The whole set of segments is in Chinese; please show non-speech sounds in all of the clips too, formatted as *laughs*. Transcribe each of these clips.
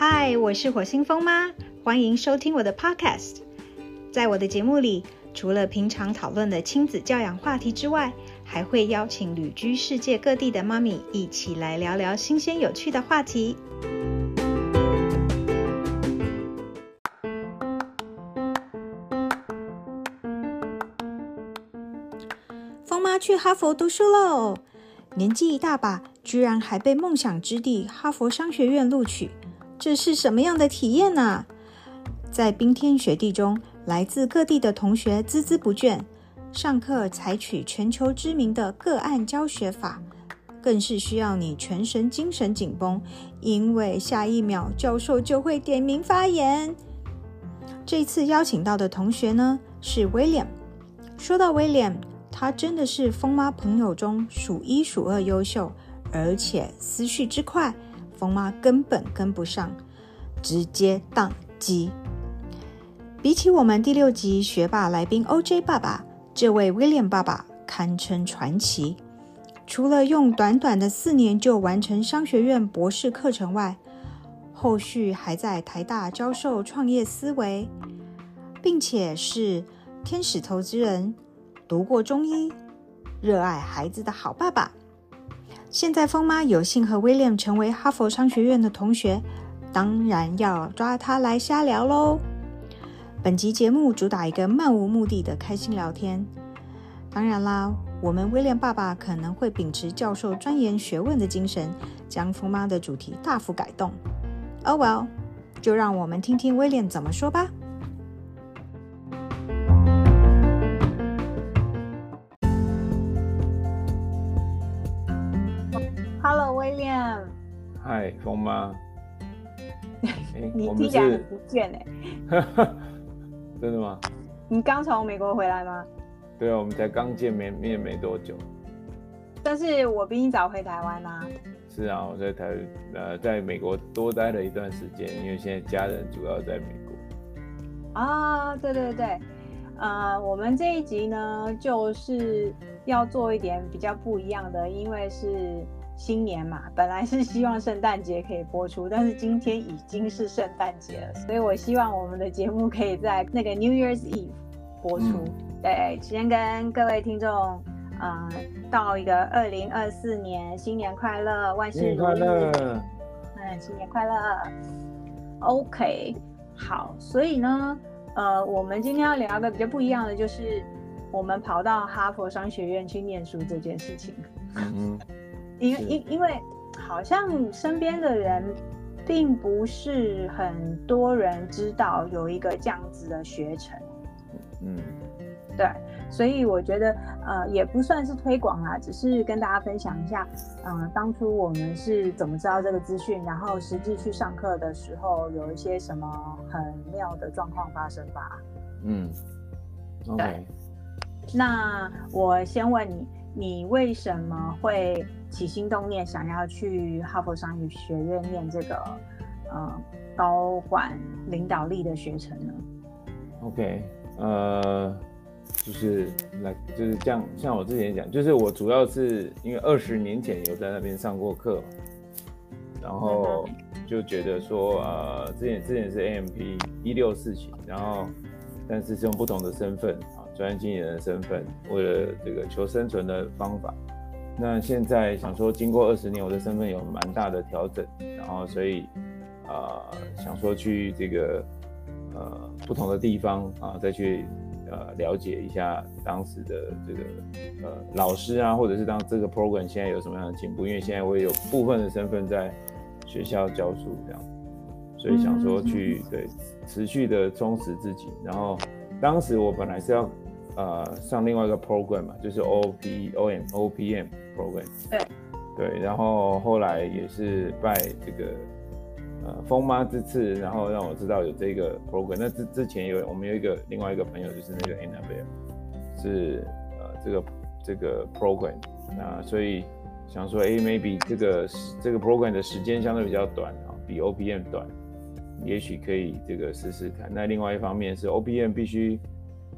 嗨，我是火星风妈，欢迎收听我的 Podcast。在我的节目里，除了平常讨论的亲子教养话题之外，还会邀请旅居世界各地的妈咪一起来聊聊新鲜有趣的话题。风妈去哈佛读书喽！年纪一大把，居然还被梦想之地哈佛商学院录取，这是什么样的体验呢？在冰天雪地中，来自各地的同学孜孜不倦，上课采取全球知名的个案教学法，更是需要你全神精神紧绷，因为下一秒教授就会点名发言。这次邀请到的同学呢，是威廉。说到威廉。他真的是疯妈朋友中数一数二优秀，而且思绪之快，疯妈根本跟不上，直接宕机。比起我们第六集学霸来宾 OJ 爸爸，这位 William 爸爸堪称传奇。除了用短短的四年就完成商学院博士课程外，后续还在台大教授创业思维，并且是天使投资人。读过中医，热爱孩子的好爸爸。现在疯妈有幸和威廉成为哈佛商学院的同学，当然要抓他来瞎聊喽。本集节目主打一个漫无目的的开心聊天。当然啦，我们威廉爸爸可能会秉持教授钻研学问的精神，将疯妈的主题大幅改动。Oh well，就让我们听听威廉怎么说吧。嗨，风妈，*laughs* 你听起来很不见哎，*laughs* 真的吗？你刚从美国回来吗？对啊，我们才刚见面面没多久。但是我比你早回台湾啊。是啊，我在台呃，在美国多待了一段时间，因为现在家人主要在美国。啊，对对对，呃，我们这一集呢，就是要做一点比较不一样的，因为是。新年嘛，本来是希望圣诞节可以播出，但是今天已经是圣诞节了，所以我希望我们的节目可以在那个 New Year's Eve 播出。对，先跟各位听众，嗯，道一个二零二四年新年快乐，万事如意。嗯，新年快乐。OK，好，所以呢，呃，我们今天要聊的比较不一样的，就是我们跑到哈佛商学院去念书这件事情。嗯。因因因为好像身边的人并不是很多人知道有一个这样子的学程，嗯，对，所以我觉得呃也不算是推广啦，只是跟大家分享一下，嗯，当初我们是怎么知道这个资讯，然后实际去上课的时候有一些什么很妙的状况发生吧。嗯，OK，那我先问你。你为什么会起心动念想要去哈佛商业学院念这个呃高管领导力的学程呢？OK，呃，就是来就是这样，像我之前讲，就是我主要是因为二十年前有在那边上过课，然后就觉得说呃，之前之前是 AMP 一六四型，然后但是是用不同的身份啊。专业经理人的身份，为了这个求生存的方法，那现在想说，经过二十年，我的身份有蛮大的调整，然后所以，呃，想说去这个呃不同的地方啊，再去呃了解一下当时的这个呃老师啊，或者是当这个 program 现在有什么样的进步，因为现在我也有部分的身份在学校教书这样，所以想说去对持续的充实自己，然后当时我本来是要。呃，上另外一个 program 嘛，就是 O P O M O P M program。对，对，然后后来也是拜这个呃风妈之赐，然后让我知道有这个 program。那之之前有我们有一个另外一个朋友，就是那个 Annabelle，是呃这个这个 program。那所以想说，哎，maybe 这个这个 program 的时间相对比较短啊，比 O P M 短，也许可以这个试试看。那另外一方面是 O P M 必须。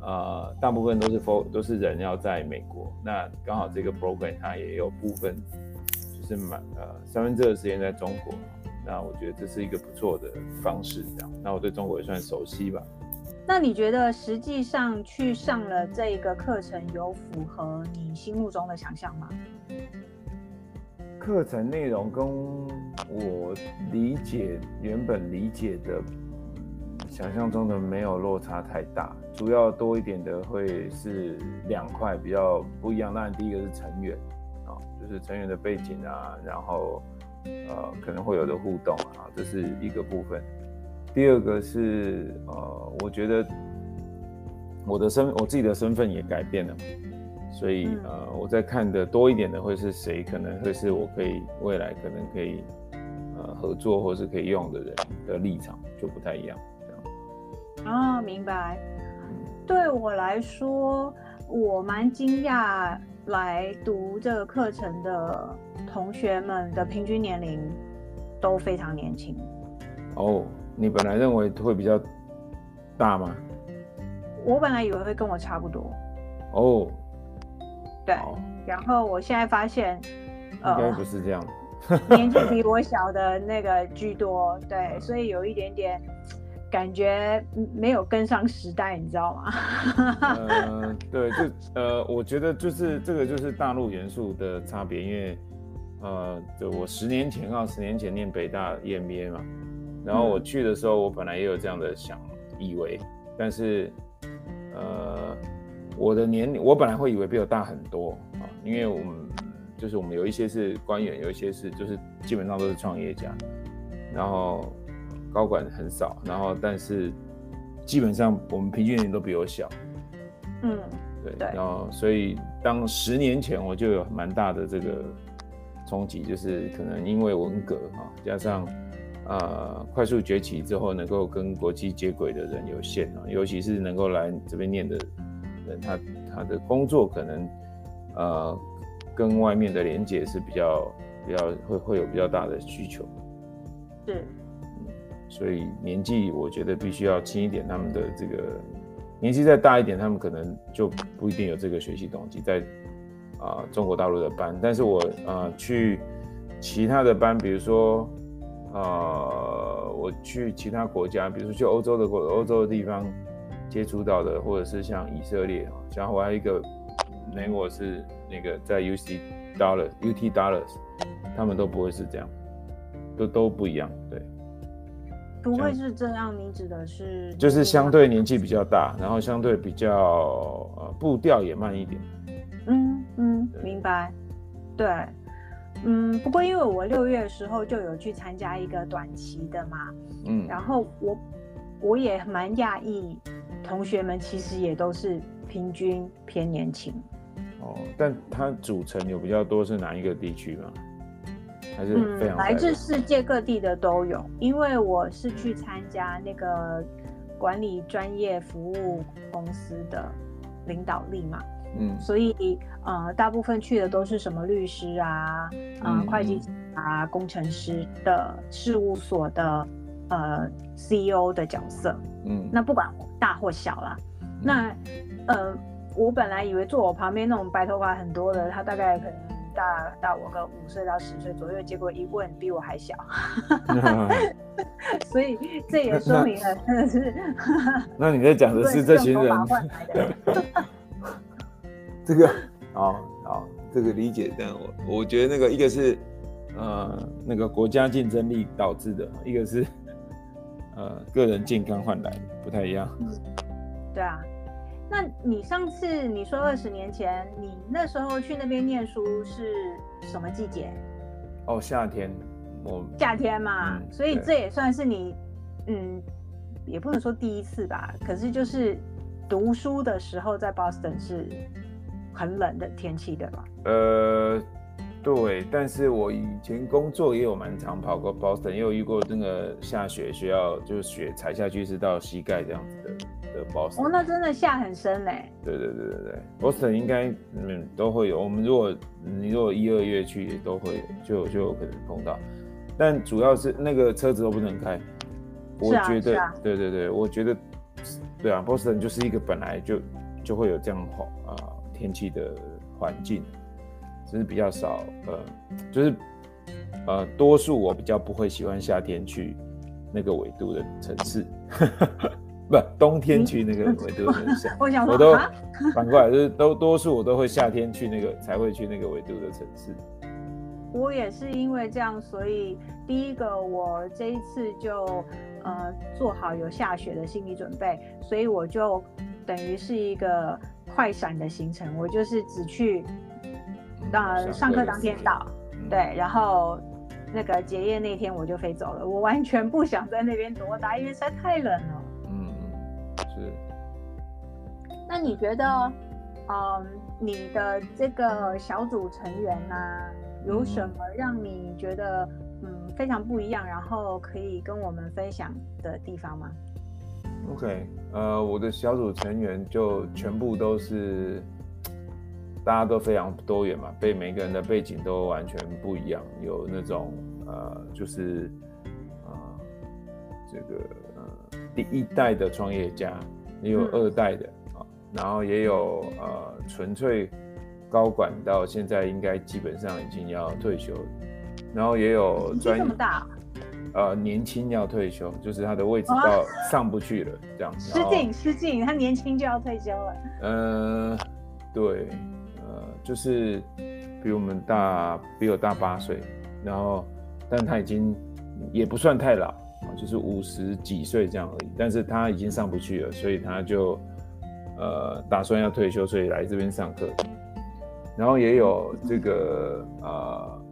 呃，大部分都是都都是人要在美国，那刚好这个 program 它也有部分就是满呃三分之二时间在中国，那我觉得这是一个不错的方式，这样。那我对中国也算熟悉吧。那你觉得实际上去上了这一个课程，有符合你心目中的想象吗？课程内容跟我理解原本理解的想象中的没有落差太大，主要多一点的会是两块比较不一样。当然，第一个是成员啊，就是成员的背景啊，然后呃可能会有的互动啊，这是一个部分。第二个是呃，我觉得我的身我自己的身份也改变了。所以呃，我在看的多一点的会是谁？可能会是我可以未来可能可以呃合作或是可以用的人的立场就不太一样，这样。哦，明白。对我来说，我蛮惊讶来读这个课程的同学们的平均年龄都非常年轻。哦，你本来认为会比较大吗？我本来以为会跟我差不多。哦。对，然后我现在发现，应该不是这样，年纪比我小的那个居多，对，所以有一点点感觉没有跟上时代，你知道吗？嗯，*laughs* 对，就呃，我觉得就是这个就是大陆元素的差别，因为呃，就我十年前啊，十年前念北大 EMBA 嘛，然后我去的时候，我本来也有这样的想以为，但是呃。我的年龄，我本来会以为比我大很多啊，因为我们就是我们有一些是官员，有一些是就是基本上都是创业家，然后高管很少，然后但是基本上我们平均年龄都比我小，嗯，对，然后所以当十年前我就有蛮大的这个冲击，就是可能因为文革哈，加上呃快速崛起之后，能够跟国际接轨的人有限啊，尤其是能够来这边念的人。他他的工作可能，呃，跟外面的连接是比较比较会会有比较大的需求，是，所以年纪我觉得必须要轻一点，他们的这个年纪再大一点，他们可能就不一定有这个学习动机在啊中国大陆的班，但是我啊去其他的班，比如说呃我去其他国家，比如说去欧洲的国欧洲的地方。接触到的，或者是像以色列啊，像我还有一个，那我是那个在 U C Dollar U T Dollars，他们都不会是这样，都都不一样，对，不会是这样。你指的是就是相对年纪比较大，然后相对比较呃步调也慢一点。嗯嗯，明白。对，嗯，不过因为我六月的时候就有去参加一个短期的嘛，嗯，然后我我也蛮讶异。同学们其实也都是平均偏年轻，哦，但它组成有比较多是哪一个地区吗？还是非常来自世界各地的都有。因为我是去参加那个管理专业服务公司的领导力嘛，嗯，所以呃，大部分去的都是什么律师啊，嗯，会计啊，工程师的事务所的呃 CEO 的角色，嗯，那不管。大或小啦，那呃，我本来以为坐我旁边那种白头发很多的，他大概可能大大我个五岁到十岁左右，结果一问比我还小，*laughs* 所以这也说明了真的是。*laughs* 那你在讲的是这群人？这 *laughs* 个好好，这个理解，但我我觉得那个一个是呃那个国家竞争力导致的，一个是。呃，个人健康换来不太一样。嗯，对啊。那你上次你说二十年前，你那时候去那边念书是什么季节？哦，夏天。我夏天嘛，所以这也算是你，嗯，也不能说第一次吧。可是就是读书的时候在 Boston 是很冷的天气，对吧？呃。对，但是我以前工作也有蛮常跑过 Boston，也有遇过那个下雪，需要就是雪踩下去是到膝盖这样子的的 Boston。哦，那真的下很深嘞。对对对对对，Boston 应该嗯都会有。我们如果你如果一二月去，都会就就有可能碰到。但主要是那个车子都不能开。我觉得，对对对，我觉得，对啊，Boston 就是一个本来就就会有这样好啊天气的环境。只是比较少，呃，就是呃，多数我比较不会喜欢夏天去那个纬度的城市，*laughs* 不，冬天去那个纬度的城市。*laughs* 我想我都 *laughs* 反过来，就是都多数我都会夏天去那个才会去那个纬度的城市。我也是因为这样，所以第一个我这一次就呃做好有下雪的心理准备，所以我就等于是一个快闪的行程，我就是只去呃上课当天到，嗯，对，然后那个结业那天我就飞走了，我完全不想在那边多待，因为实在太冷了。那你觉得，嗯，你的这个小组成员呢、有什么让你觉得嗯非常不一样，然后可以跟我们分享的地方吗？OK，呃，我的小组成员就全部都是，大家都非常多元嘛，被每个人的背景都完全不一样，有那种呃，就是呃，这个呃第一代的创业家，也有嗯二代的啊、然后也有呃纯粹高管到现在应该基本上已经要退休，然后也有专业这么大，呃年轻要退休，就是他的位置啊到上不去了这样。失敬失敬，他年轻就要退休了。呃，对，呃，就是比我们大，比我大八岁，然后，但他已经也不算太老啊，就是五十几岁这样而已。但是他已经上不去了，所以他就呃打算要退休，所以来这边上课。然后也有这个呃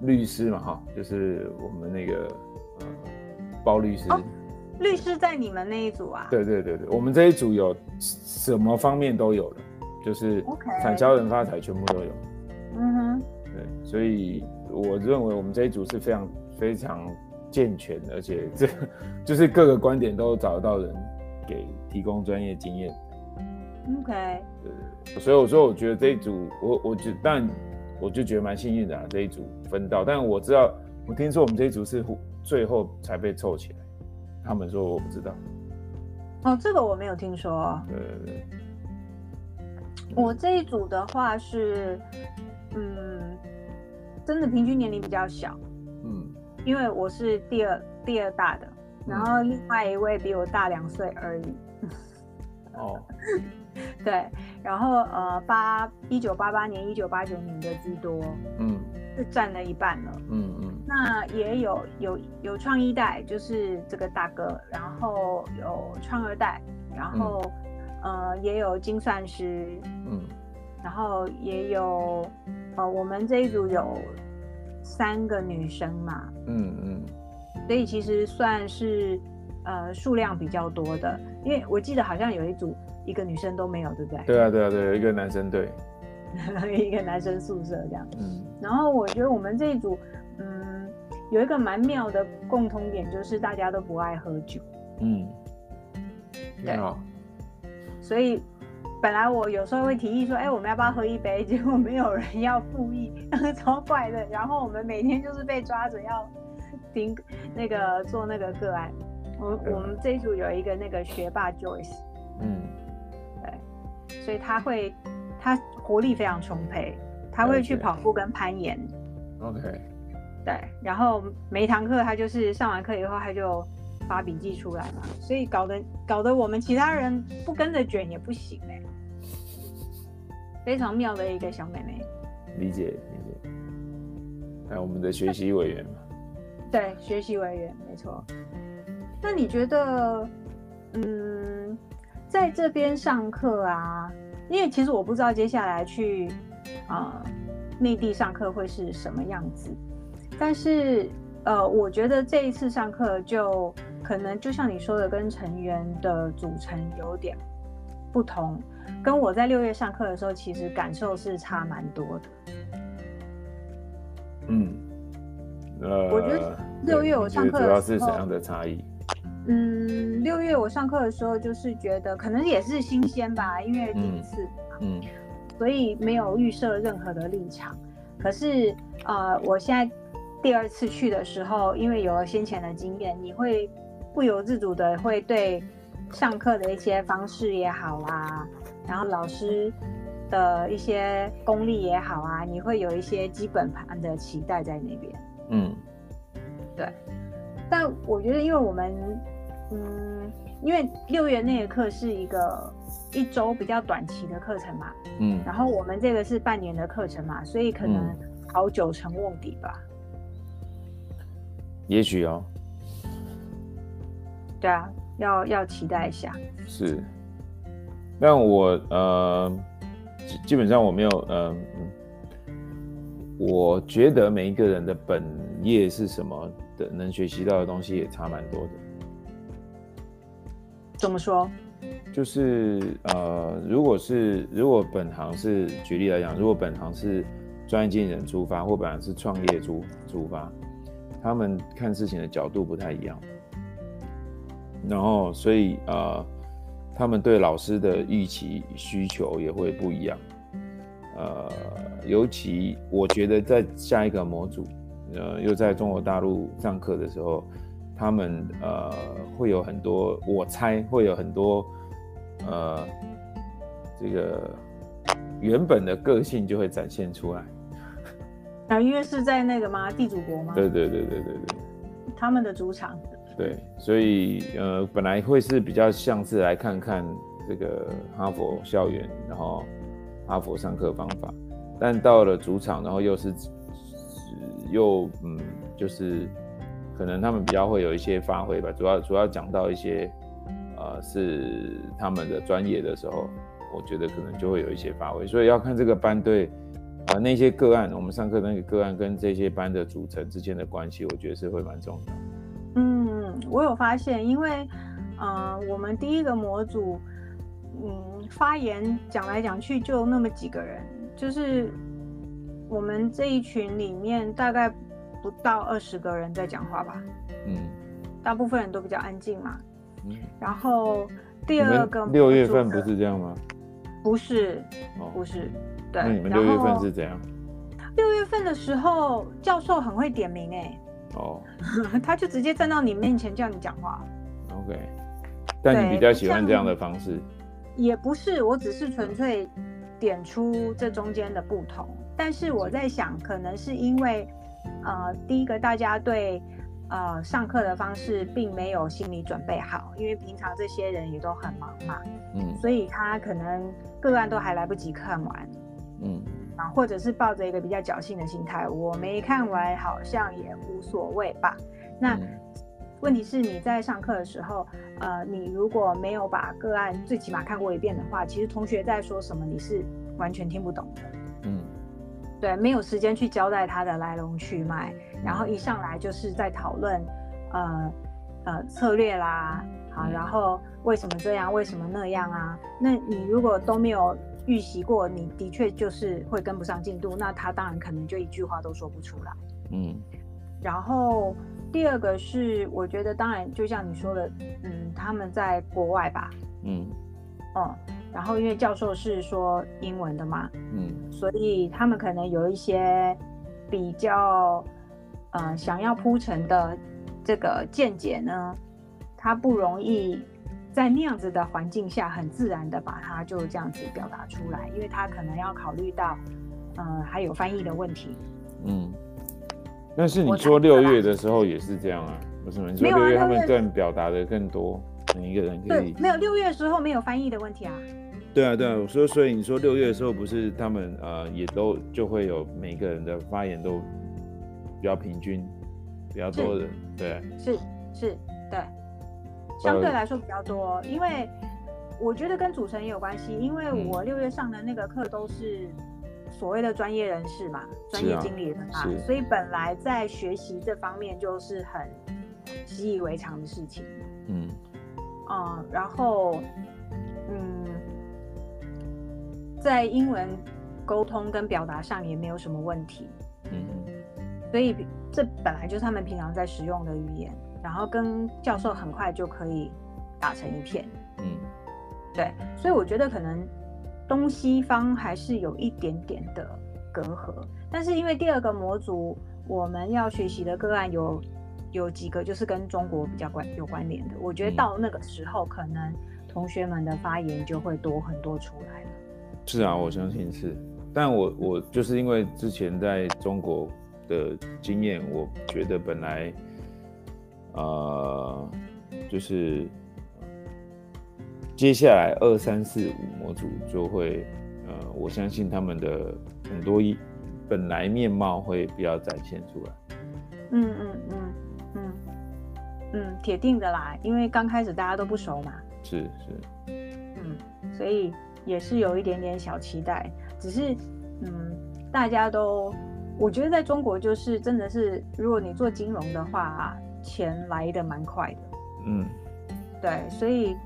律师嘛，哈，就是我们那个呃包律师。哦律师在你们那一组啊？对对对对，我们这一组有什么方面都有了，就是产销人发财全部都有。嗯哼，对，所以我认为我们这一组是非常非常健全的，而且这 *laughs* 就是各个观点都找得到人给提供专业经验。OK，所以我说，我觉得这一组，我我就但我就觉得蛮幸运的啊，这一组分到。但我知道，我听说我们这一组是最后才被凑起来，他们说我不知道。哦，这个我没有听说。对对对。我这一组的话是，嗯，真的平均年龄比较小，嗯因为我是第二第二大的，然后另外一位比我大两岁而已。哦 *laughs* 对，然后呃，八一九八八年、一九八九年的居多，嗯是占了一半了。嗯嗯。那也有有有创一代，就是这个大哥，然后有创二代，然后、呃也有精算师，嗯然后也有呃我们这一组有三个女生嘛，嗯嗯。所以其实算是呃数量比较多的，因为我记得好像有一组一个女生都没有，对不对？对啊对啊对，有一个男生对，*laughs* 一个男生宿舍这样。嗯然后我觉得我们这一组，嗯，有一个蛮妙的共通点，就是大家都不爱喝酒，嗯，对很好，所以本来我有时候会提议说，哎，我们要不要喝一杯？结果没有人要附议，*laughs* 超怪的。然后我们每天就是被抓着要听那个做那个个案。我嗯我们这一组有一个那个学霸 Joyce，嗯所以他会他活力非常充沛，他会去跑步跟攀岩。，OK，对，然后每一堂课他就是上完课以后他就发笔记出来嘛，所以搞得搞得我们其他人不跟着卷也不行哎、非常妙的一个小妹妹。理解理解。还有我们的学习委员嘛，对，学习委员没错。那你觉得，嗯，在这边上课啊，因为其实我不知道接下来去啊、呃内地上课会是什么样子，但是呃，我觉得这一次上课就可能就像你说的，跟成员的组成有点不同，跟我在六月上课的时候，其实感受是差蛮多的。嗯，呃，我觉得六月我上课主要是怎样的差异？嗯，六月我上课的时候，就是觉得可能也是新鲜吧，因为第一次，嗯所以没有预设任何的立场。可是呃，我现在第二次去的时候，因为有了先前的经验，你会不由自主的会对上课的一些方式也好啊，然后老师的一些功力也好啊，你会有一些基本盘的期待在那边。嗯，对。但我觉得，因为我们，嗯，因为六月那个课是一个一周比较短期的课程嘛，嗯，然后我们这个是半年的课程嘛，所以可能好久成瓮底吧。也许哦。对啊，要要期待一下。是。但我呃，基本上我没有嗯。我觉得每一个人的本业是什么的，能学习到的东西也差蛮多的。怎么说？就是呃，如果是如果本行是举例来讲，如果本行是专业经理人出发，或本行是创业出出发，他们看事情的角度不太一样。然后，所以呃，他们对老师的预期需求也会不一样。呃，尤其我觉得在下一个模组，呃，又在中国大陆上课的时候，他们呃会有很多，我猜会有很多，呃，这个原本的个性就会展现出来。啊，因为是在那个吗？地主国吗？对对对对对对。他们的主场。对，所以呃，本来会是比较像是来看看这个哈佛校园，然后。哈佛上课方法，但到了主场，然后又是又嗯，就是可能他们比较会有一些发挥吧。主要主要讲到一些呃是他们的专业的时候，我觉得可能就会有一些发挥。所以要看这个班队啊那些个案，我们上课那个个案跟这些班的组成之间的关系，我觉得是会蛮重要。嗯，我有发现，因为嗯，我们第一个模组。嗯，发言讲来讲去就那么几个人，就是我们这一群里面大概不到二十个人在讲话吧。嗯，大部分人都比较安静嘛。嗯，然后第二个六月份不是这样吗？不是，不是。对，那你们六月份是怎样？六月份的时候，教授很会点名哎。哦。*laughs* 他就直接站到你面前叫你讲话。OK，但你比较喜欢这样的方式。也不是，我只是纯粹点出这中间的不同。但是我在想，可能是因为，呃，第一个大家对呃上课的方式并没有心理准备好，因为平常这些人也都很忙嘛，嗯，所以他可能个案都还来不及看完，嗯，啊，或者是抱着一个比较侥幸的心态，我没看完好像也无所谓吧，那。问题是你在上课的时候，呃，你如果没有把个案最起码看过一遍的话，其实同学在说什么你是完全听不懂的。嗯，对，没有时间去交代他的来龙去脉，然后一上来就是在讨论，呃呃策略啦，好，然后为什么这样，为什么那样啊？那你如果都没有预习过，你的确就是会跟不上进度，那他当然可能就一句话都说不出来。嗯，然后。第二个是，我觉得当然就像你说的，嗯，他们在国外吧，嗯，哦，然后因为教授是说英文的嘛，嗯，所以他们可能有一些比较，呃，想要铺陈的这个见解呢，他不容易在那样子的环境下很自然的把它就这样子表达出来，因为他可能要考虑到，呃，还有翻译的问题，嗯。但是你说六月的时候也是这样啊？为什么？你说六月他们更表达的更多，每一个人可以没有六月的时候没有翻译的问题啊？对啊，对啊。我说，所以你说六月的时候不是他们呃也都就会有每个人的发言都比较平均，比较多的，对，是是，对，相对来说比较多，因为我觉得跟主持人也有关系，因为我六月上的那个课都是。所谓的专业人士嘛，专业经理人嘛，所以本来在学习这方面就是很习以为常的事情。嗯，啊，然后，嗯，在英文沟通跟表达上也没有什么问题。嗯，所以这本来就是他们平常在使用的语言，然后跟教授很快就可以打成一片。嗯，对，所以我觉得可能。东西方还是有一点点的隔阂，但是因为第二个模组我们要学习的个案有有几个就是跟中国比较关有关联的，我觉得到那个时候可能同学们的发言就会多很多出来了。是啊，我相信是，但我我就是因为之前在中国的经验，我觉得本来，呃，就是接下来二三四五模组就会，呃，我相信他们的很多一本来面貌会比较展现出来。嗯嗯嗯嗯嗯，铁定的啦，因为刚开始大家都不熟嘛。是是。嗯，所以也是有一点点小期待，只是嗯，大家都。我觉得在中国就是真的是，如果你做金融的话，钱来的蛮快的。嗯，对，所以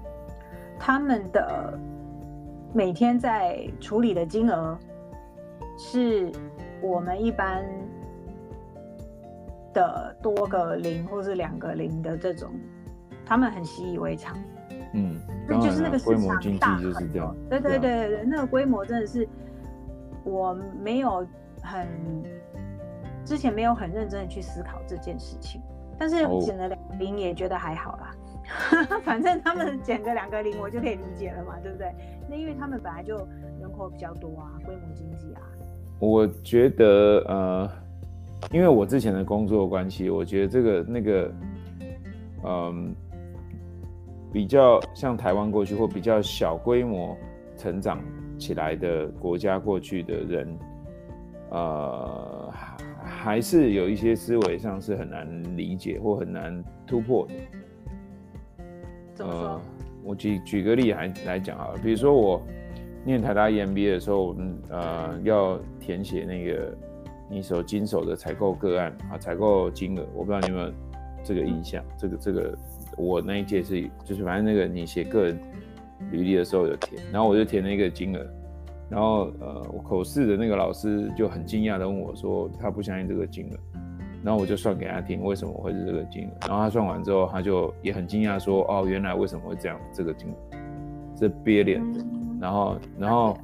他们的每天在处理的金额，是我们一般的多个零或是两个零的这种，他们很习以为常。嗯，那就是那个规模经济就是这样。对对对对，那个规模真的是我没有很。之前没有很认真的去思考这件事情，但是减了两零也觉得还好啦，*laughs* 反正他们减个两个零我就可以理解了嘛，对不对？那因为他们本来就人口比较多啊，规模经济啊。我觉得呃，因为我之前的工作关系，我觉得这个那个，嗯，比较像台湾过去或比较小规模成长起来的国家过去的人，呃。还是有一些思维上是很难理解或很难突破的。呃，我举举个例来来讲好了，比如说我念台大 EMBA 的时候，呃，要填写那个你手经手的采购个案啊，采购金额，我不知道你有没有这个印象？这个这个，我那一届是就是反正那个你写个人履历的时候有填，然后我就填了一个金额。然后，呃，我口试的那个老师就很惊讶的问我说：“他不相信这个金额。”然后我就算给他听，为什么会是这个金额。然后他算完之后，他就也很惊讶说：“哦，原来为什么会这样？这个金额是憋脸的。”然后，然后，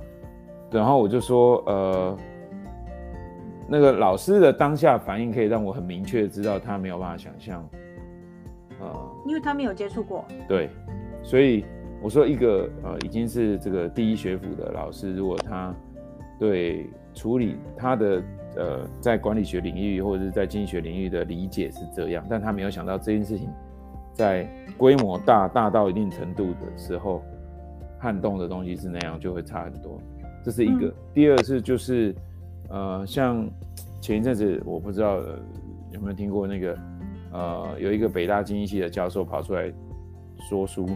然后我就说：“呃，那个老师的当下反应可以让我很明确的知道他没有办法想象，呃，因为他没有接触过。对，所以。我说一个呃，已经是这个第一学府的老师，如果他对处理他的呃，在管理学领域或者是在经济学领域的理解是这样，但他没有想到这件事情在规模大大到一定程度的时候，撼动的东西是那样，就会差很多。这是一个。第二是就是呃，像前一阵子我不知道有没有听过那个呃，有一个北大经济系的教授跑出来说书。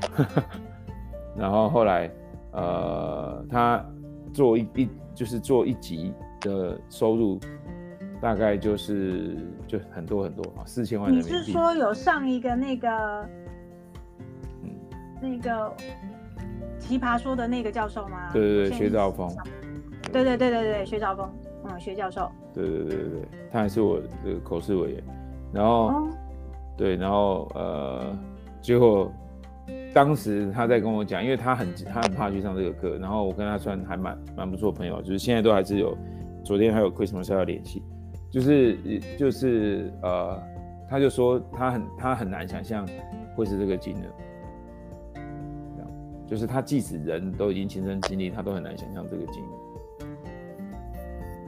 *laughs* 然后后来，呃，他做一一就是做一集的收入，大概就是就很多很多啊，四千万人民币。你是说有上一个那个，嗯，那个奇葩说的那个教授吗？对对对，薛兆丰。对对对对对，薛兆丰，嗯，薛教授。对对对对对，他还是我的口试委员。然后，对，然后呃，结果。当时他在跟我讲，因为他很他很怕去上这个课，然后我跟他算还蛮蛮不错朋友，就是现在都还是有，昨天还有 Christmas 要联系，就是就是呃，他就说他很他很难想象会是这个金额，就是他即使人都已经亲身经历，他都很难想象这个金额，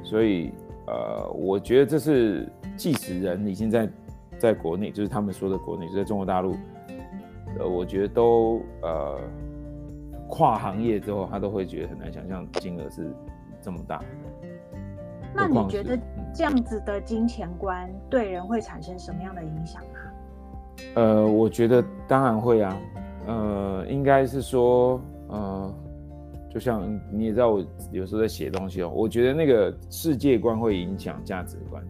所以呃，我觉得这是即使人已经在在国内，就是他们说的国内，就在中国大陆。呃，我觉得都呃跨行业之后，他都会觉得很难想象金额是这么大。那你觉得这样子的金钱观对人会产生什么样的影响啊？呃，我觉得当然会啊。呃，应该是说，呃，就像你也知道，我有时候在写东西哦，我觉得那个世界观会影响价值观。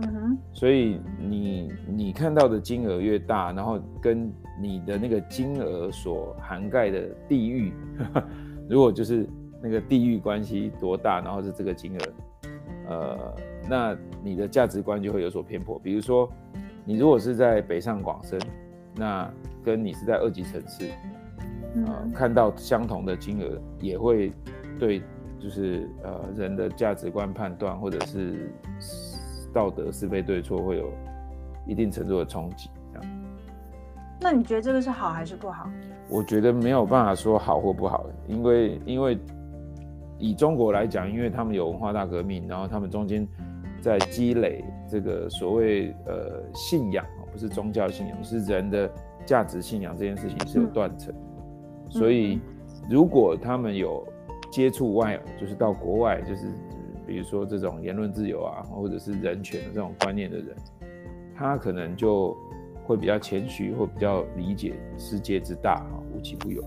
嗯哼，所以你你看到的金额越大，然后跟你的那个金额所涵盖的地域，*laughs* 如果就是那个地域关系多大，然后是这个金额，呃，那你的价值观就会有所偏颇。比如说，你如果是在北上广深，那跟你是在二级城市，呃，看到相同的金额，也会对就是呃人的价值观判断或者是。道德是非对错会有一定程度的冲击，这样。那你觉得这个是好还是不好？我觉得没有办法说好或不好，因为因为以中国来讲，因为他们有文化大革命，然后他们中间在积累这个所谓呃信仰哦，不是宗教信仰，是人的价值信仰这件事情是有断层，所以如果他们有接触外，就是到国外，就是比如说这种言论自由啊，或者是人权的这种观念的人，他可能就会比较谦虚，或比较理解世界之大啊，无奇不有。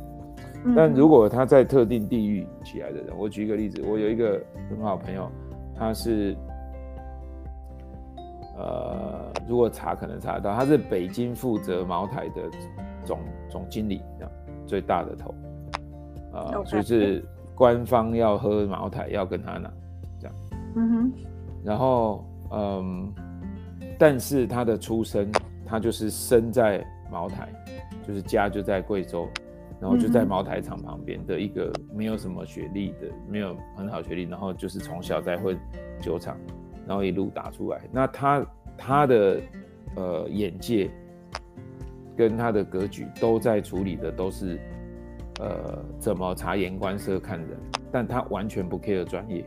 但如果他在特定地域起来的人，我举一个例子，我有一个很好朋友，他是，呃，如果查可能查得到，他是北京负责茅台的总总经理，这样最大的头，啊，就是官方要喝茅台要跟他拿，嗯哼，然后嗯，但是他的出生，他就是生在茅台，就是家就在贵州。然后就在茅台厂旁边的一个没有什么学历的，没有很好学历，然后就是从小在混酒厂，然后一路打出来。那他他的呃眼界跟他的格局都在处理的都是呃怎么察言观色看人，但他完全不 care 专业。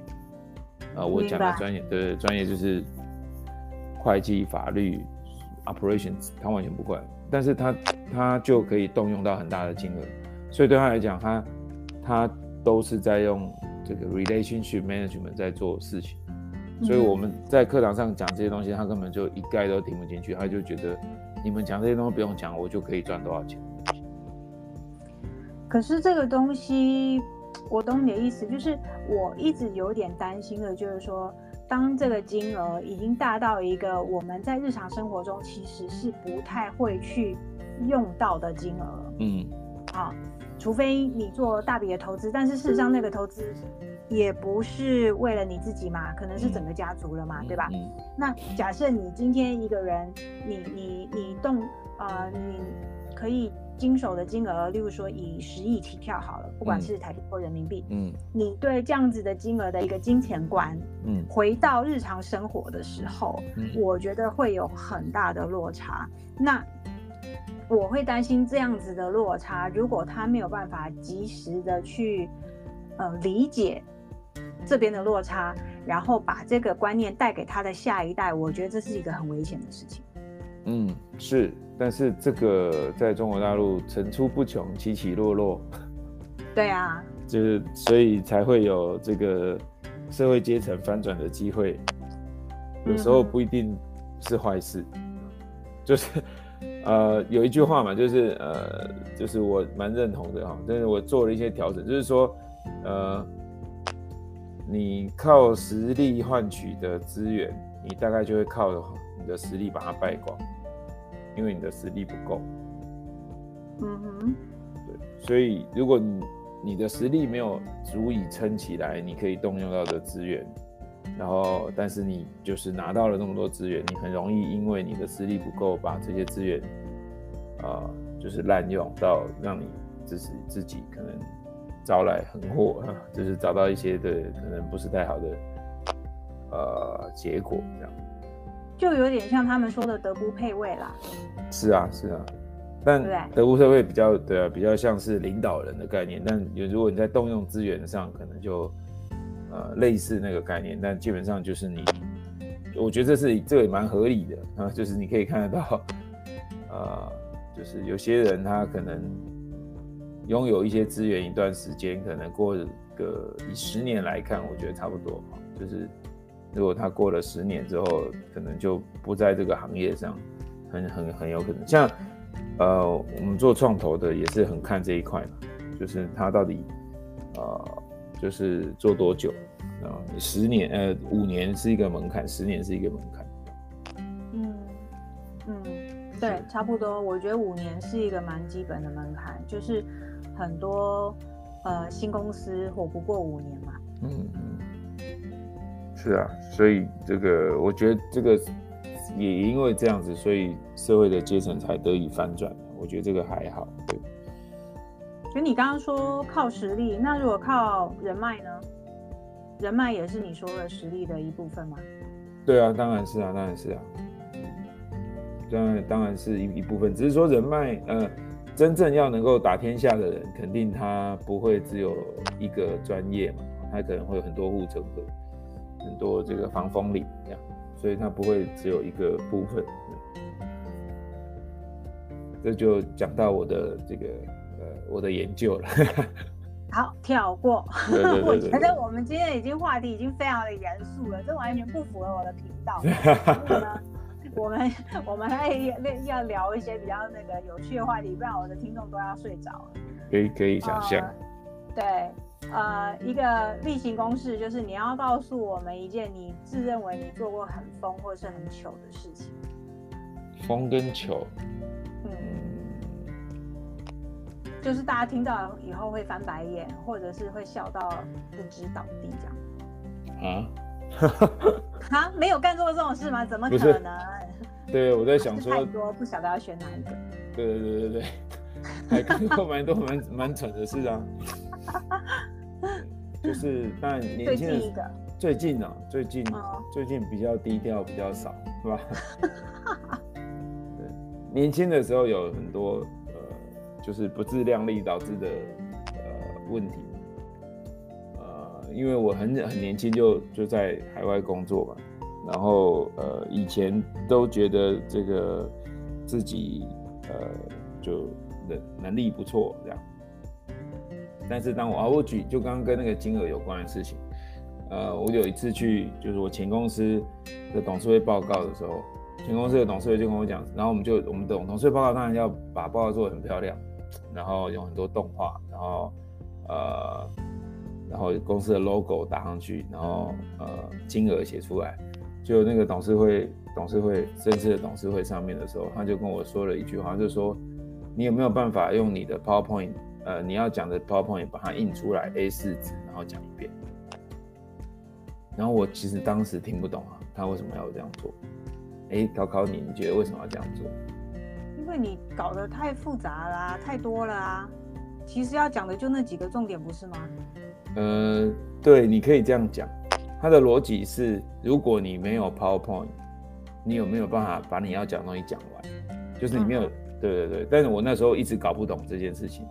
呃，我讲的专业对专业就是会计、法律、operations，他完全不管。但是他他就可以动用到很大的金额，所以对他来讲，他他都是在用这个 relationship management 在做事情，所以我们在课堂上讲这些东西，他根本就一概都听不进去，他就觉得你们讲这些东西不用讲，我就可以赚多少钱。可是这个东西，我懂你的意思，就是我一直有点担心的，就是说。当这个金额已经大到一个我们在日常生活中其实是不太会去用到的金额，嗯，啊，除非你做大笔的投资，但是事实上那个投资也不是为了你自己嘛，可能是整个家族了嘛，对吧？那假设你今天一个人，你你你动啊，你可以。经手的金额，例如说以十亿起跳好了，不管是台币或人民币，嗯，你对这样子的金额的一个金钱观，嗯，回到日常生活的时候，我觉得会有很大的落差。那我会担心这样子的落差，如果他没有办法及时的去呃理解这边的落差，然后把这个观念带给他的下一代，我觉得这是一个很危险的事情。嗯，是。但是这个在中国大陆层出不穷，起起落落。对啊，就是所以才会有这个社会阶层翻转的机会。有时候不一定是坏事，就是呃有一句话嘛，就是呃就是我蛮认同的哈，但是我做了一些调整，就是说呃你靠实力换取的资源，你大概就会靠你的实力把它败光。因为你的实力不够，嗯哼，对，所以如果你你的实力没有足以撑起来，你可以动用到的资源，然后但是你就是拿到了那么多资源，你很容易因为你的实力不够，把这些资源啊就是滥用到让你自己自己可能招来横祸啊，就是找到一些的可能不是太好的呃结果这样。就有点像他们说的德不配位啦。是啊，是啊，但德不配位比较对啊，比较像是领导人的概念。但如果你在动用资源上，可能就呃类似那个概念。但基本上就是你，我觉得这是这个也蛮合理的啊，*laughs* 就是你可以看得到，*laughs* 呃，就是有些人他可能拥有一些资源一段时间，可能过个以十年来看，我觉得差不多就是。如果他过了十年之后，可能就不在这个行业上，很很很有可能。像，呃，我们做创投的也是很看这一块嘛，就是他到底，呃，就是做多久啊？十年，呃，五年是一个门槛，十年是一个门槛。嗯嗯，对，差不多。我觉得五年是一个蛮基本的门槛，就是很多呃新公司活不过五年嘛。嗯嗯。是啊，所以这个我觉得这个也因为这样子，所以社会的阶层才得以翻转。我觉得这个还好。对。就你刚刚说靠实力，那如果靠人脉呢？人脉也是你说的实力的一部分吗？对啊，当然是啊，当然是啊。当然当然是一一部分，只是说人脉，呃，真正要能够打天下的人，肯定他不会只有一个专业嘛，他可能会有很多护城河。很多这个防风林这样，所以它不会只有一个部分。这就讲到我的这个呃我的研究了。*laughs* 好，跳过。对对对我对觉得我们今天已经话题已经非常的严肃了，这完全不符合我的频道。*laughs* 我们我们还要聊一些比较那个有趣的话题，不然我的听众都要睡着了。可以可以想象。呃对，呃，一个例行公事就是你要告诉我们一件你自认为你做过很疯或是很糗的事情。疯跟糗，嗯，嗯，就是大家听到以后会翻白眼，或者是会笑到不知倒地这样。啊，*laughs* 啊，没有干过这种事吗？怎么可能？对，我在想说太，多，不晓得要选哪一个。对对对对对，还干过蛮多蛮蛮蠢的事啊。*laughs* 就是，但年轻的近一个，最近啊，最近、哦最近比较低调，比较少，是吧？*laughs* 对，年轻的时候有很多呃，就是不自量力导致的呃问题。呃，因为我很很年轻就就在海外工作嘛，然后呃以前都觉得这个自己呃就能能力不错这样，但是当我啊我举就刚刚跟那个金额有关的事情，呃我有一次去就是我前公司的董事会报告的时候，前公司的董事会就跟我讲，然后我们就我们董董事会报告当然要把报告做得很漂亮，然后用很多动画，然后呃然后公司的 logo 打上去，然后呃金额写出来，就那个董事会董事会正式的董事会上面的时候，他就跟我说了一句话，就是说你有没有办法用你的 PowerPoint，呃你要讲的 PowerPoint 把它印出来 A4 纸，然后讲一遍。然后我其实当时听不懂啊，他为什么要这样做？哎，考考你，你觉得为什么要这样做？因为你搞得太复杂啦、太多了啊。其实要讲的就那几个重点，不是吗？呃，对，你可以这样讲。它的逻辑是，如果你没有 PowerPoint，你有没有办法把你要讲的东西讲完？就是你没有，对对对。但是我那时候一直搞不懂这件事情，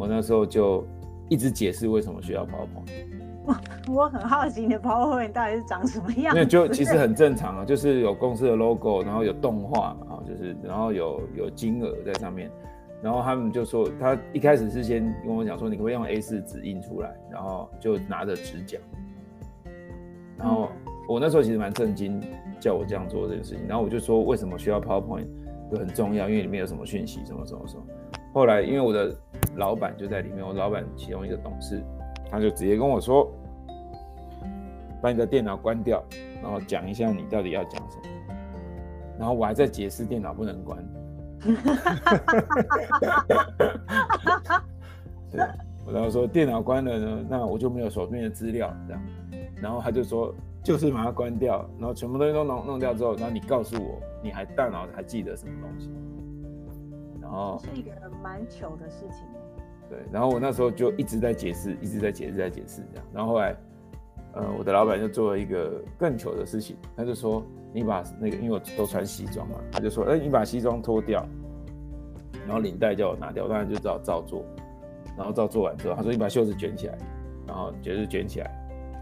我那时候就一直解释为什么需要 PowerPoint。我很好奇你的 PowerPoint 到底是长什么样子。那就其实很正常啊，就是有公司的 logo，然后有动画啊，就是然后有有金额在上面，然后他们就说，他一开始是先跟我讲说，你可不可以用 A4 纸印出来，然后就拿着纸讲，然后我那时候其实蛮震惊，叫我这样做这件事情，然后我就说为什么需要 PowerPoint 就很重要，因为里面有什么讯息，什么什么什么。后来因为我的老板就在里面，我老板其中一个董事，他就直接跟我说，把你的电脑关掉，然后讲一下你到底要讲什么。然后我还在解释电脑不能关。对，我然后说电脑关了呢，那我就没有手边的资料这样。然后他就说，就是把它关掉，然后全部东西都弄弄掉之后，然后你告诉我，你还大脑还记得什么东西？然后是一个蛮糗的事情。对，然后我那时候就一直在解释，一直在解释，在解释这样。然后后来，呃，我的老板就做了一个更糗的事情，他就说，你把那个，因为我都穿西装嘛，他就说，哎、你把西装脱掉，然后领带叫我拿掉，我当然就只好照做。然后照做完之后，他说你把袖子卷起来，然后卷起来，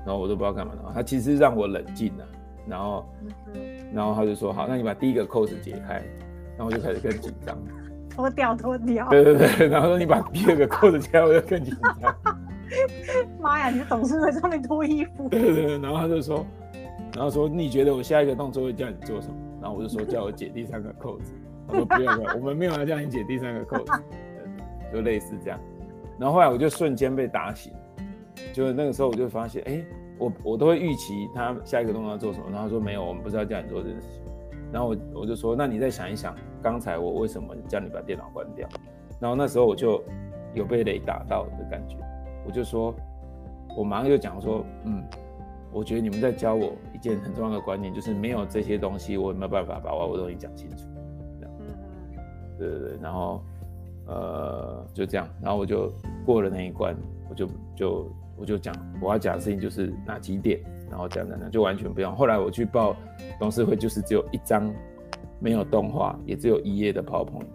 然后我都不知道干嘛。然后他其实让我冷静了、然后，然后他就说，好，那你把第一个扣子解开，然后我就开始更紧张。脱掉脱掉。对对对，然后说你把第二个扣子解开，我就更紧张。妈呀，你的董事会上面脱衣服。对对对，然后他就说，然后说你觉得我下一个动作会叫你做什么？然后我就说叫我解第三个扣子。他说不要不用，我们没有要叫你解第三个扣子，*laughs* 就类似这样。然后后来我就瞬间被打醒，就是那个时候我就发现，哎，我我都会预期他下一个动作要做什么，然后他说没有，我们不是要叫你做这件事情。然后我我就说，那你再想一想，刚才我为什么叫你把电脑关掉？然后那时候我就有被雷打到的感觉，我就说，我马上就讲说，嗯，我觉得你们在教我一件很重要的观念，就是没有这些东西，我有没有办法把我的东西讲清楚？对对对，然后呃就这样，然后我就过了那一关，我就就我就讲我要讲的事情就是哪几点，然后这样这样就完全不用。后来我去报董事会，就是只有一张没有动画，也只有一页的 PowerPoint，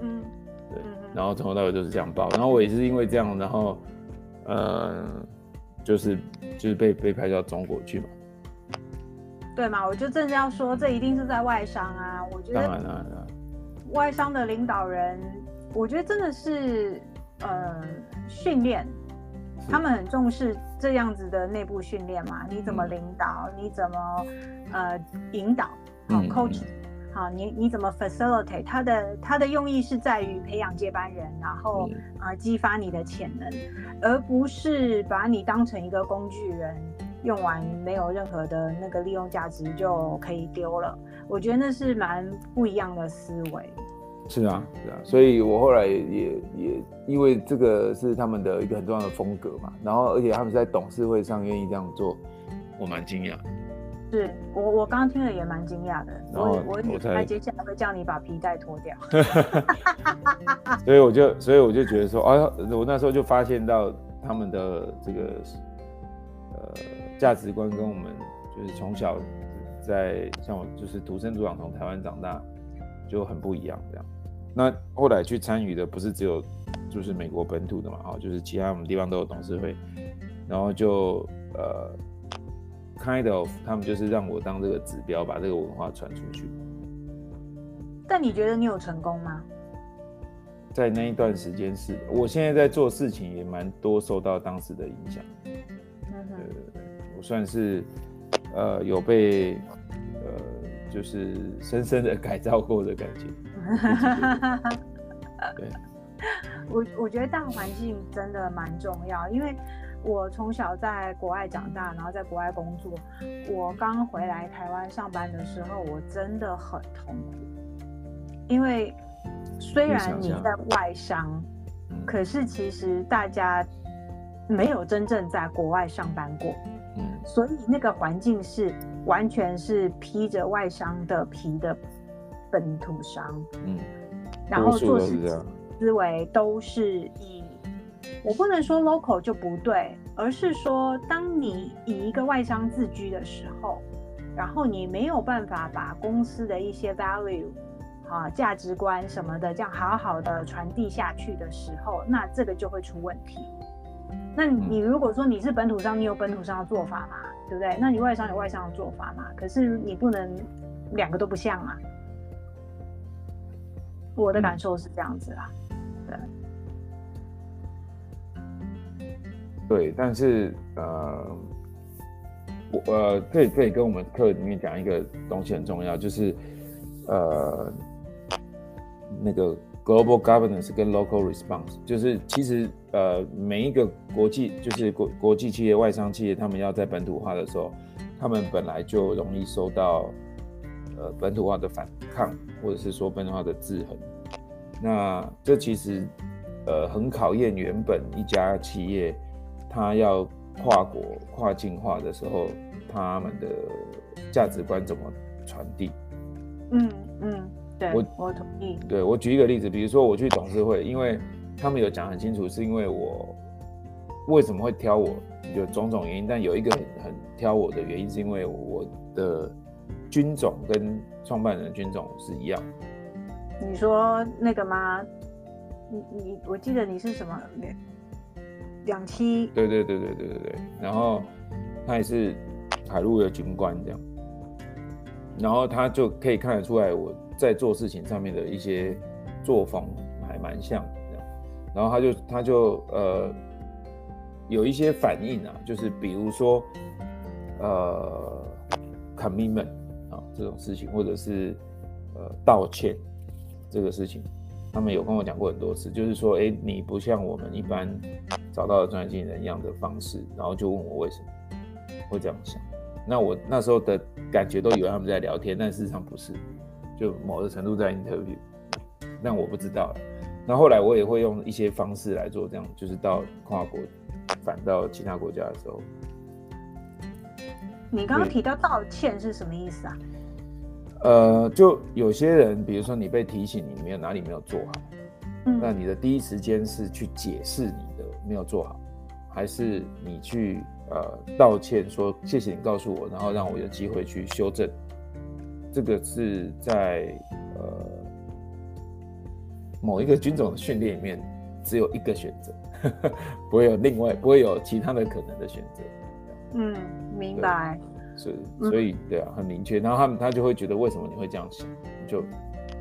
嗯，对然后从头到尾就是这样报。然后我也是因为这样，然后呃就是就是被被派到中国去嘛，对嘛？我就正要说，这一定是在外商啊。我觉得当然当然当然，外商的领导人，我觉得真的是呃训练，他们很重视这样子的内部训练嘛。你怎么领导？你怎么呃引导？好嗯，coach，好，你你怎么 facilitate？他的他的用意是在于培养接班人，然后啊呃激发你的潜能，而不是把你当成一个工具人，用完没有任何的那个利用价值就可以丢了。我觉得那是蛮不一样的思维。是啊是啊，所以我后来也也因为这个是他们的一个很重要的风格嘛，然后而且他们在董事会上愿意这样做，我蛮惊讶。是我我刚刚听了也蛮惊讶的，然后我我以为我才他接下来会叫你把皮带脱掉。*laughs* 所以我就，所以我就觉得说，啊，我那时候就发现到他们的这个呃价值观跟我们就是从小在像我就是土生土长从台湾长大就很不一样这样。那后来去参与的不是只有就是美国本土的嘛，哦，就是其他我们地方都有董事会，然后就呃 kind of 他们就是让我当这个指标，把这个文化传出去。但你觉得你有成功吗？在那一段时间是，我现在在做事情也蛮多受到当时的影响。嗯哼，我算是呃有被呃就是深深的改造过的感觉。对，*laughs* 我我觉得大环境真的蛮重要，因为我从小在国外长大，然后在国外工作。我刚回来台湾上班的时候，我真的很痛苦，因为虽然你在外商，嗯可是其实大家没有真正在国外上班过。嗯所以那个环境是完全是披着外商的皮的本土商，嗯，然后做事情都是这样。思维都是以我不能说 local 就不对，而是说当你以一个外商自居的时候，然后你没有办法把公司的一些 value 啊价值观什么的这样好好的传递下去的时候，那这个就会出问题。那你如果说你是本土商，你有本土商的做法嘛，对不对？那你外商有外商的做法嘛，可是你不能两个都不像啊。我的感受是这样子啦。对，但是呃，我呃可以可以跟我们课里面讲一个东西很重要，就是呃那个 global governance 跟 local response，就是其实呃每一个国际就是国国际企业、外商企业，他们要在本土化的时候，他们本来就容易受到呃本土化的反抗，或者是说本土化的制衡。那这其实呃很考验原本一家企业它要跨国跨境化的时候，他们的价值观怎么传递？嗯嗯，对，我我同意。对我举一个例子，比如说我去董事会，因为他们有讲很清楚，是因为我为什么会挑我，有种种原因，但有一个很很挑我的原因，是因为我的军种跟创办人的军种是一样。你说那个吗？你你，我记得你是什么两两栖？对对对对对对对。然后他也是海陆的军官这样，然后他就可以看得出来我在做事情上面的一些作风还蛮像这样。然后他就他就呃有一些反应啊，就是比如说呃 commitment 啊这种事情，或者是呃道歉这个事情。他们有跟我讲过很多次，就是说，哎，你不像我们一般找到的专业经理人一样的方式，然后就问我为什么会这样想。那我那时候的感觉都以为他们在聊天，但事实上不是，就某个程度在 interview，但我不知道。那后来我也会用一些方式来做这样，就是到跨国反到其他国家的时候，你刚刚提到道歉是什么意思啊？呃，就有些人，比如说你被提醒你没有哪里没有做好，嗯那你的第一时间是去解释你的没有做好，还是你去呃道歉说谢谢你告诉我，然后让我有机会去修正？这个是在呃某一个军种的训练里面只有一个选择，*laughs* 不会有另外不会有其他的可能的选择。嗯，明白。所以所以对啊，很明确。然后他们他就会觉得为什么你会这样想？就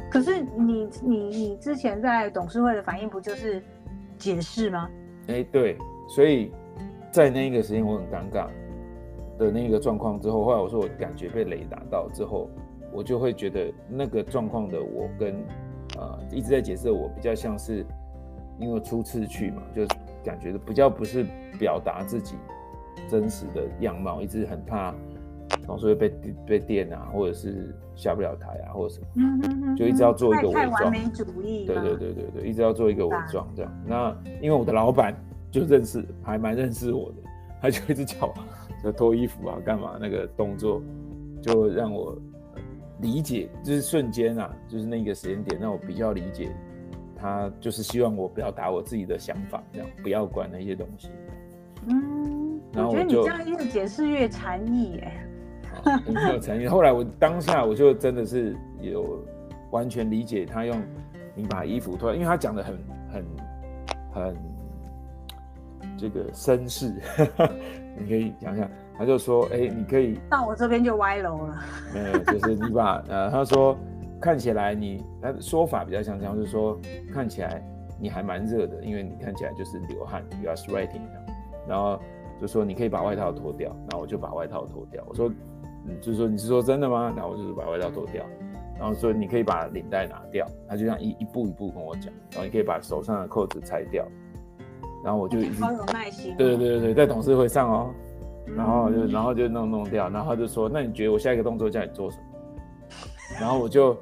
可是你你你之前在董事会的反应不就是解释吗？哎，对，所以在那一个时间我很尴尬的那个状况之后，后来我说我感觉被雷打到之后，我就会觉得那个状况的我跟呃一直在解释我比较像是因为初次去嘛，就感觉比较不是表达自己真实的样貌，一直很怕总是会被被电啊，或者是下不了台啊，或者什么，嗯就一直要做一个伪太完装。美主义嘛，对对对对对，一直要做一个伪装这样。那因为我的老板就认识，还蛮认识我的，他就一直叫我就脱衣服啊，干嘛那个动作，就让我呃理解，就是瞬间啊，就是那个时间点，让我比较理解他就是希望我表达我自己的想法，这样不要管那些东西。嗯，然后我觉得你这样越解释越禅意耶。啊很没有诚意。后来我当下我就真的是有完全理解他用你把衣服脱，因为他讲的很很很这个绅士，*laughs* 你可以想想，他就说，哎、你可以到我这边就歪楼了。没有，就是你把呃，他说看起来你，他的说法比较像这样，就是说看起来你还蛮热的，因为你看起来就是流汗，you are sweating，然后就说你可以把外套脱掉，然后我就把外套脱掉，我说，嗯，就是说你是说真的吗？然后我就是把外套脱掉，然后说你可以把领带拿掉，他就这样一一步一步跟我讲，然后你可以把手上的扣子拆掉，然后我就一直好有耐心、哦。对对对对，在董事会上哦，嗯然后就然后就弄弄掉，然后他就说，那你觉得我下一个动作叫你做什么？然后我就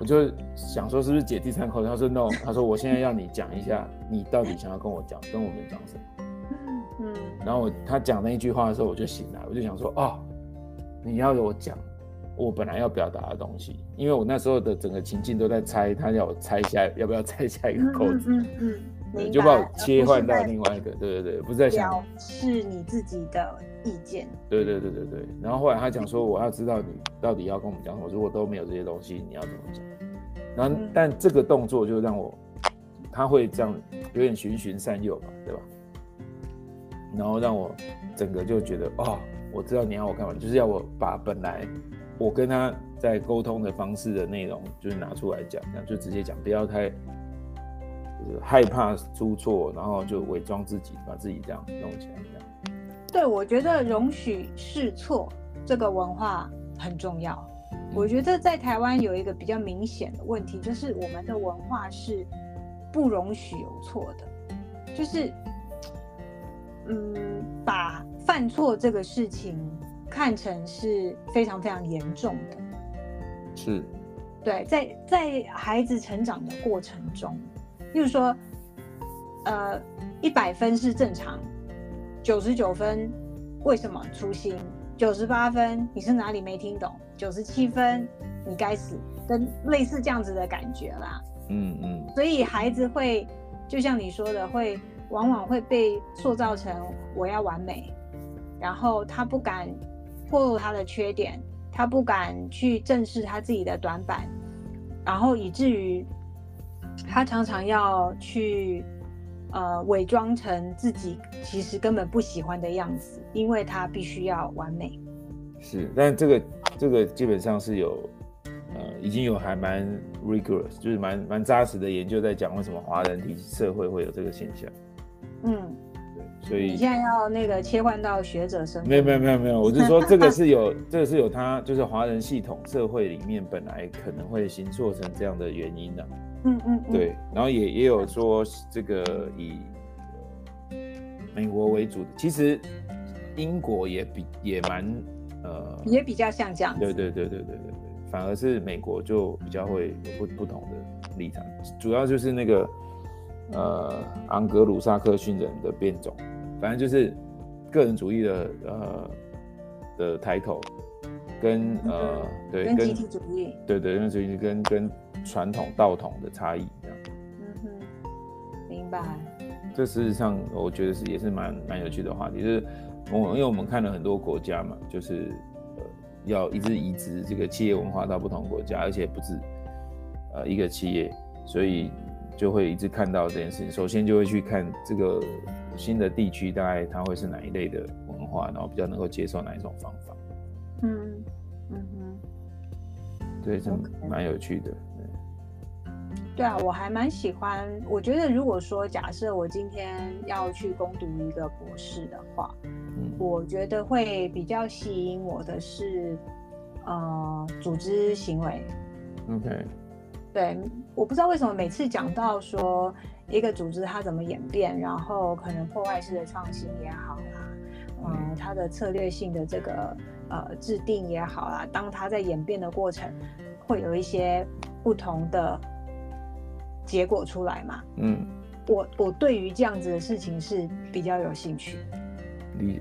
我就想说是不是解第三口？他说 no，他说我现在要你讲一下，你到底想要跟我讲跟我们讲什么？嗯，然后我他讲那一句话的时候，我就醒来，我就想说哦，你要我讲我本来要表达的东西，因为我那时候的整个情境都在猜，他要我猜下要不要猜下一个扣子，嗯嗯嗯，对明就把我切换到另外一个，对对对，不是在想在表示你自己的意见。对对对对对，然后后来他讲说，我要知道你到底要跟我们讲什么，如果都没有这些东西，你要怎么讲？然后嗯，但这个动作就让我，他会这样有点循循善诱吧，对吧？然后让我整个就觉得，哦，我知道你要我干嘛，就是要我把本来我跟他在沟通的方式的内容，就是拿出来讲，这样就直接讲，不要太就是害怕出错，然后就伪装自己，把自己这样弄起来，这样。对，我觉得容许试错这个文化很重要。我觉得在台湾有一个比较明显的问题，就是我们的文化是不容许有错的，就是嗯，把犯错这个事情看成是非常非常严重的。是，对，在在孩子成长的过程中，例如说，呃，一百分是正常，九十九分为什么粗心？九十八分你是哪里没听懂？九十七分你该死，跟类似这样子的感觉啦。嗯嗯。所以孩子会，就像你说的，会往往会被塑造成我要完美，然后他不敢暴露他的缺点，他不敢去正视他自己的短板，然后以至于他常常要去呃伪装成自己其实根本不喜欢的样子，因为他必须要完美。是，但这个这个基本上是有，呃，已经有还蛮 rigorous，就是蛮蛮扎实的研究在讲为什么华人体社会会有这个现象。嗯，对，所以你现在要那个切换到学者身份，没有没有没有没有，我是说这个是有 *laughs* 这个是有它就是华人系统社会里面本来可能会形塑成这样的原因的、嗯嗯嗯，对，然后也也有说这个以呃美国为主的，其实英国也比也蛮呃也比较像这样子。对对对对对对对，反而是美国就比较会有不不同的立场，主要就是那个呃昂格鲁萨克逊人的变种，反正就是个人主义的呃的抬头，跟呃对跟集体主义，对对跟主义跟跟传统道统的差异这样，嗯哼，明白。这事实上我觉得是也是蛮蛮有趣的话题，就是我因为我们看了很多国家嘛，就是呃要一直移植这个企业文化到不同国家，而且不止呃一个企业，所以就会一直看到这件事情。首先就会去看这个新的地区大概它会是哪一类的文化，然后比较能够接受哪一种方法。嗯嗯哼，对，是 OK 蛮有趣的。对啊，我还蛮喜欢。我觉得如果说假设我今天要去攻读一个博士的话，嗯我觉得会比较吸引我的是，呃，组织行为。，OK，对，我不知道为什么每次讲到说一个组织它怎么演变，然后可能破坏式的创新也好啦，嗯、它的策略性的这个呃制定也好啦，当它在演变的过程，会有一些不同的结果出来嘛。嗯，我我对于这样子的事情是比较有兴趣。理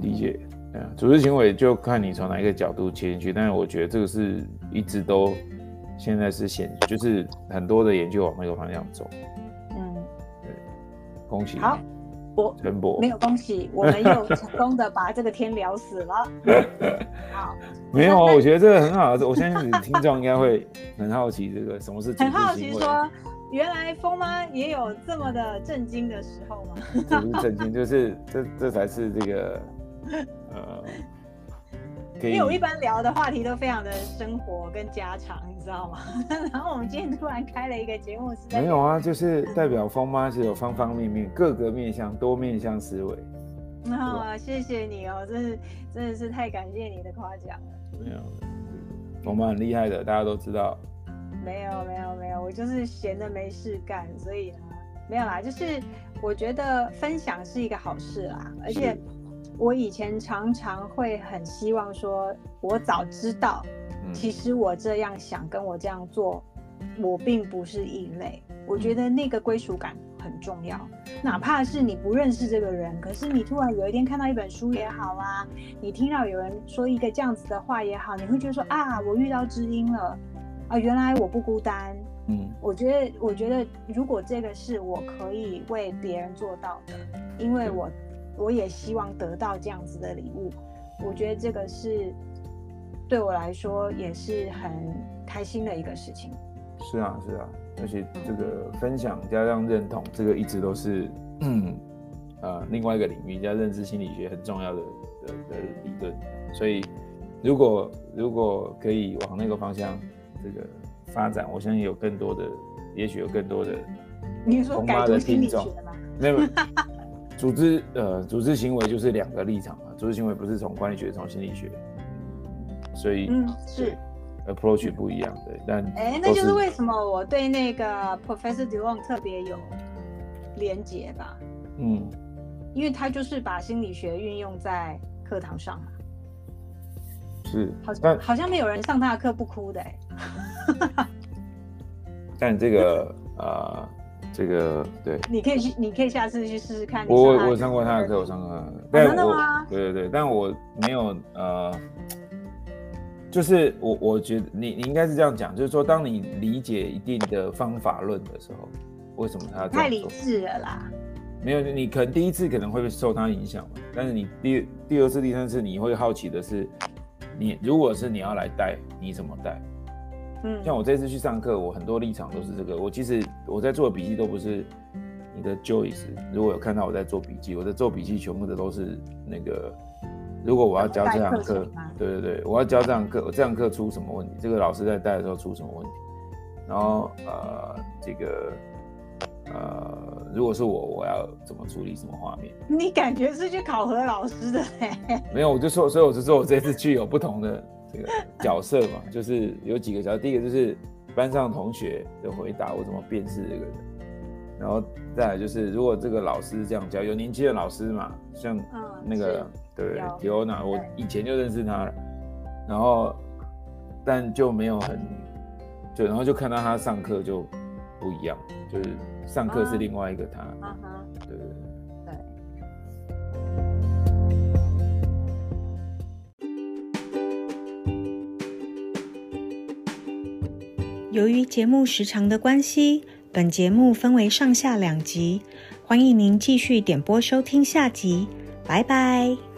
理解。对啊，组织行为就看你从哪一个角度切进去，但是我觉得这个是一直都现在是显，就是很多的研究往那个方向走。嗯，恭喜好，我陈博没，有恭喜，*laughs* 我们又成功的把这个天聊死了。*laughs* 好，没有啊，我觉得这个很好，我相信你听众应该会很好奇这个什么是 *laughs* 组很好。奇说，原来风妈也有这么的震惊的时候吗？这不是震惊，就是这这才是这个呃，因为我一般聊的话题都非常的生活跟家常，你知道吗？*laughs* 然后我们今天突然开了一个节目，是在没有啊，就是代表风妈是有方方面面、各个面向、多面向思维。然后啊，谢谢你哦，真是真的是太感谢你的夸奖了。没有，疯妈很厉害的，大家都知道。没有没有没有，我就是闲的没事干，所以呢，没有啦。就是我觉得分享是一个好事啦，而且我以前常常会很希望说，我早知道，嗯，其实我这样想跟我这样做，我并不是异类。我觉得那个归属感很重要，哪怕是你不认识这个人，可是你突然有一天看到一本书也好啊，你听到有人说一个这样子的话也好，你会觉得说啊，我遇到知音了，啊，原来我不孤单。嗯我觉得，我觉得如果这个是我可以为别人做到的，因为我我也希望得到这样子的礼物，我觉得这个是对我来说也是很开心的一个事情。是啊是啊，而且这个分享加上认同，这个一直都是嗯呃另外一个领域，叫认知心理学很重要的的的理论。所以如果如果可以往那个方向这个发展，我相信有更多的，也许有更多的你说改读心理学吗？没有，组织呃，组织行为就是两个立场嘛。组织行为不是从管理学，从心理学，所以嗯，是。approach 不一样，对，但哎，都那就是为什么我对那个 Professor DeLong 特别有连结吧，嗯，因为他就是把心理学运用在课堂上嘛。是好，像好像没有人上他的课不哭的哎。*laughs* 但这个呃，这个对你可以去，你可以下次去试试看。我我上过他的课，我上过他的课，哦但真的我吗对对对，但我没有呃，就是我我觉得你你应该是这样讲，就是说，当你理解一定的方法论的时候，为什么他太理？智了啦。没有，你可能第一次可能会受他影响嘛，但是你第第二次、第三次，你会好奇的是，你如果是你要来带，你怎么带？嗯，像我这次去上课，我很多立场都是这个。我其实我在做的笔记都不是你的 Joyce，如果有看到我在做笔记，我在做笔记全部的都是那个，如果我要教这堂课对对对，我要教这堂课，这堂课出什么问题，这个老师在带的时候出什么问题，然后呃这个呃如果是我，我要怎么处理什么画面？你感觉是去考核老师的嘞？*laughs* 没有，我就说，所以我就说我这次去有不同的这个角色嘛，就是有几个角色。第一个就是班上同学的回答，我怎么辨识这个人，然后再来就是如果这个老师这样教，有年轻的老师嘛，像嗯，那个对有迪欧娜，我以前就认识他了，然后但就没有很就然后就看到他上课就不一样，就是上课是啊另外一个他，对。由于节目时长的关系，本节目分为上下两集，欢迎您继续点播收听下集，拜拜。